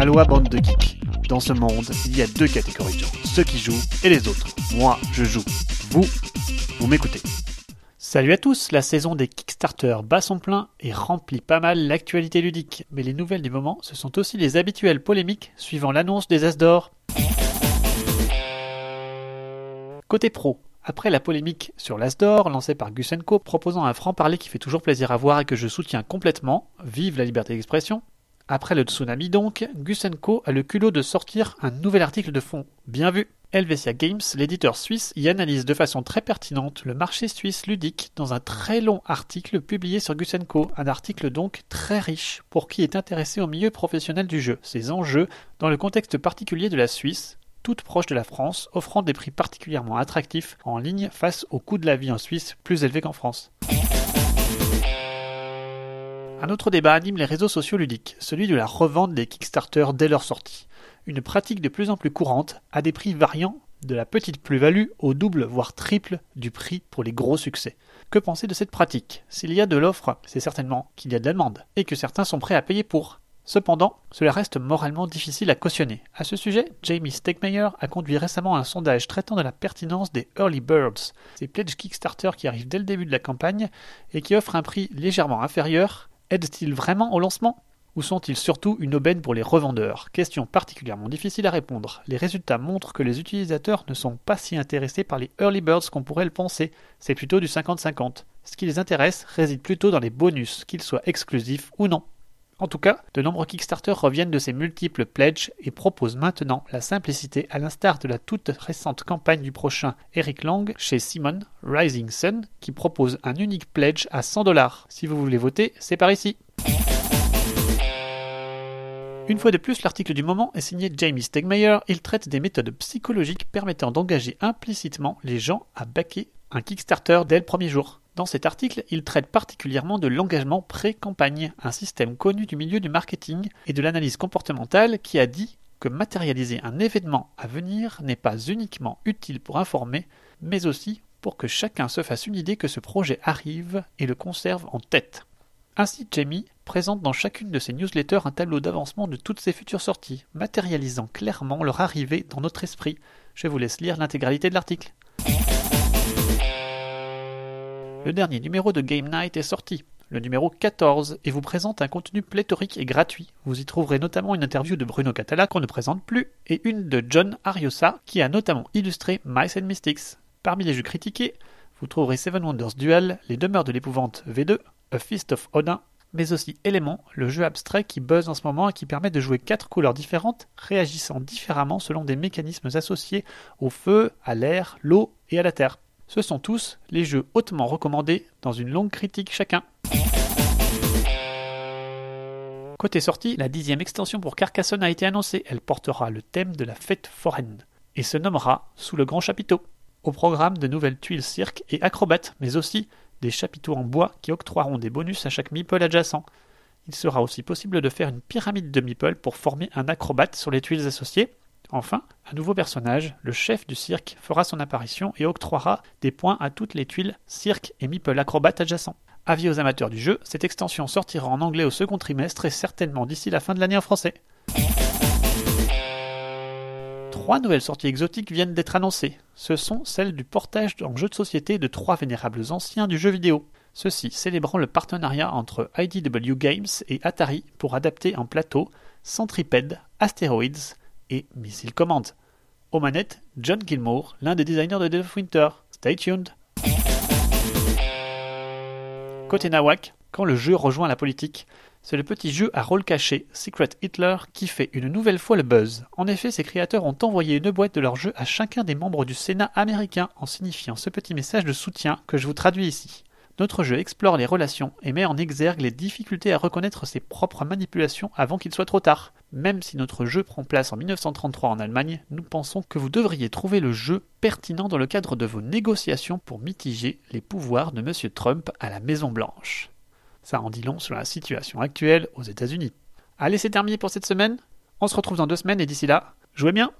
Aloha bande de geeks. Dans ce monde, il y a deux catégories de gens, ceux qui jouent et les autres. Moi, je joue. Vous, vous m'écoutez. Salut à tous, la saison des Kickstarter bat son plein et remplit pas mal l'actualité ludique. Mais les nouvelles du moment, ce sont aussi les habituelles polémiques suivant l'annonce des As d'or. Côté pro, après la polémique sur l'As d'or lancée par Gus Co proposant un franc-parler qui fait toujours plaisir à voir et que je soutiens complètement, vive la liberté d'expression, après le tsunami donc, Gus Co a le culot de sortir un nouvel article de fond. Bien vu Helvetia Games, l'éditeur suisse, y analyse de façon très pertinente le marché suisse ludique dans un très long article publié sur Gus Co. Un article donc très riche pour qui est intéressé au milieu professionnel du jeu, ses enjeux dans le contexte particulier de la Suisse, toute proche de la France, offrant des prix particulièrement attractifs en ligne face au coût de la vie en Suisse plus élevé qu'en France. Un autre débat anime les réseaux sociaux ludiques, celui de la revente des Kickstarter dès leur sortie. Une pratique de plus en plus courante, à des prix variant de la petite plus-value au double voire triple du prix pour les gros succès. Que penser de cette pratique? S'il y a de l'offre, c'est certainement qu'il y a de la demande, et que certains sont prêts à payer pour. Cependant, cela reste moralement difficile à cautionner. À ce sujet, Jamie Stegmeyer a conduit récemment un sondage traitant de la pertinence des Early Birds, ces pledges Kickstarter qui arrivent dès le début de la campagne et qui offrent un prix légèrement inférieur Aident-ils vraiment au lancement ou sont-ils surtout une aubaine pour les revendeurs? Question particulièrement difficile à répondre. Les résultats montrent que les utilisateurs ne sont pas si intéressés par les early birds qu'on pourrait le penser, c'est plutôt du 50-50. Ce qui les intéresse réside plutôt dans les bonus, qu'ils soient exclusifs ou non. En tout cas, de nombreux Kickstarter reviennent de ces multiples pledges et proposent maintenant la simplicité à l'instar de la toute récente campagne du prochain Eric Lang chez Simon, Rising Sun, qui propose un unique pledge à 100 dollars. Si vous voulez voter, c'est par ici. Une fois de plus, l'article du moment est signé Jamie Stegmeyer. Il traite des méthodes psychologiques permettant d'engager implicitement les gens à backer un Kickstarter dès le premier jour. Dans cet article, il traite particulièrement de l'engagement pré-campagne, un système connu du milieu du marketing et de l'analyse comportementale qui a dit que matérialiser un événement à venir n'est pas uniquement utile pour informer, mais aussi pour que chacun se fasse une idée que ce projet arrive et le conserve en tête. Ainsi, Jamie présente dans chacune de ses newsletters un tableau d'avancement de toutes ses futures sorties, matérialisant clairement leur arrivée dans notre esprit. Je vous laisse lire l'intégralité de l'article. Le dernier numéro de Game Night est sorti, le numéro 14, et vous présente un contenu pléthorique et gratuit. Vous y trouverez notamment une interview de Bruno Catala qu'on ne présente plus, et une de John Ariosa qui a notamment illustré Mice and Mystics. Parmi les jeux critiqués, vous trouverez Seven Wonders Duel, Les Demeures de l'épouvante V2, A Feast of Odin, mais aussi Element, le jeu abstrait qui buzz en ce moment et qui permet de jouer quatre couleurs différentes, réagissant différemment selon des mécanismes associés au feu, à l'air, l'eau et à la terre. Ce sont tous les jeux hautement recommandés dans une longue critique chacun. Côté sortie, la dixième extension pour Carcassonne a été annoncée. Elle portera le thème de la fête foraine et se nommera Sous le grand chapiteau. Au programme de nouvelles tuiles cirque et acrobates, mais aussi des chapiteaux en bois qui octroieront des bonus à chaque meeple adjacent. Il sera aussi possible de faire une pyramide de meeple pour former un acrobate sur les tuiles associées, Enfin, un nouveau personnage, le chef du cirque, fera son apparition et octroiera des points à toutes les tuiles cirque et meeple acrobates adjacents. Avis aux amateurs du jeu, cette extension sortira en anglais au second trimestre et certainement d'ici la fin de l'année en français. Trois nouvelles sorties exotiques viennent d'être annoncées. Ce sont celles du portage en jeu de société de trois vénérables anciens du jeu vidéo. Ceux-ci célébrant le partenariat entre IDW Games et Atari pour adapter en plateau Centripede, Asteroids, et Missile Command. Aux manettes, John Gilmour, l'un des designers de Death of Winter. Stay tuned. Côté Nawak, quand le jeu rejoint la politique, c'est le petit jeu à rôle caché Secret Hitler qui fait une nouvelle fois le buzz. En effet, ses créateurs ont envoyé une boîte de leur jeu à chacun des membres du Sénat américain en signifiant ce petit message de soutien que je vous traduis ici. Notre jeu explore les relations et met en exergue les difficultés à reconnaître ses propres manipulations avant qu'il soit trop tard. Même si notre jeu prend place en 1933 en Allemagne, nous pensons que vous devriez trouver le jeu pertinent dans le cadre de vos négociations pour mitiger les pouvoirs de M. Trump à la Maison Blanche. Ça en dit long sur la situation actuelle aux États-Unis. Allez, c'est terminé pour cette semaine. On se retrouve dans deux semaines et d'ici là, jouez bien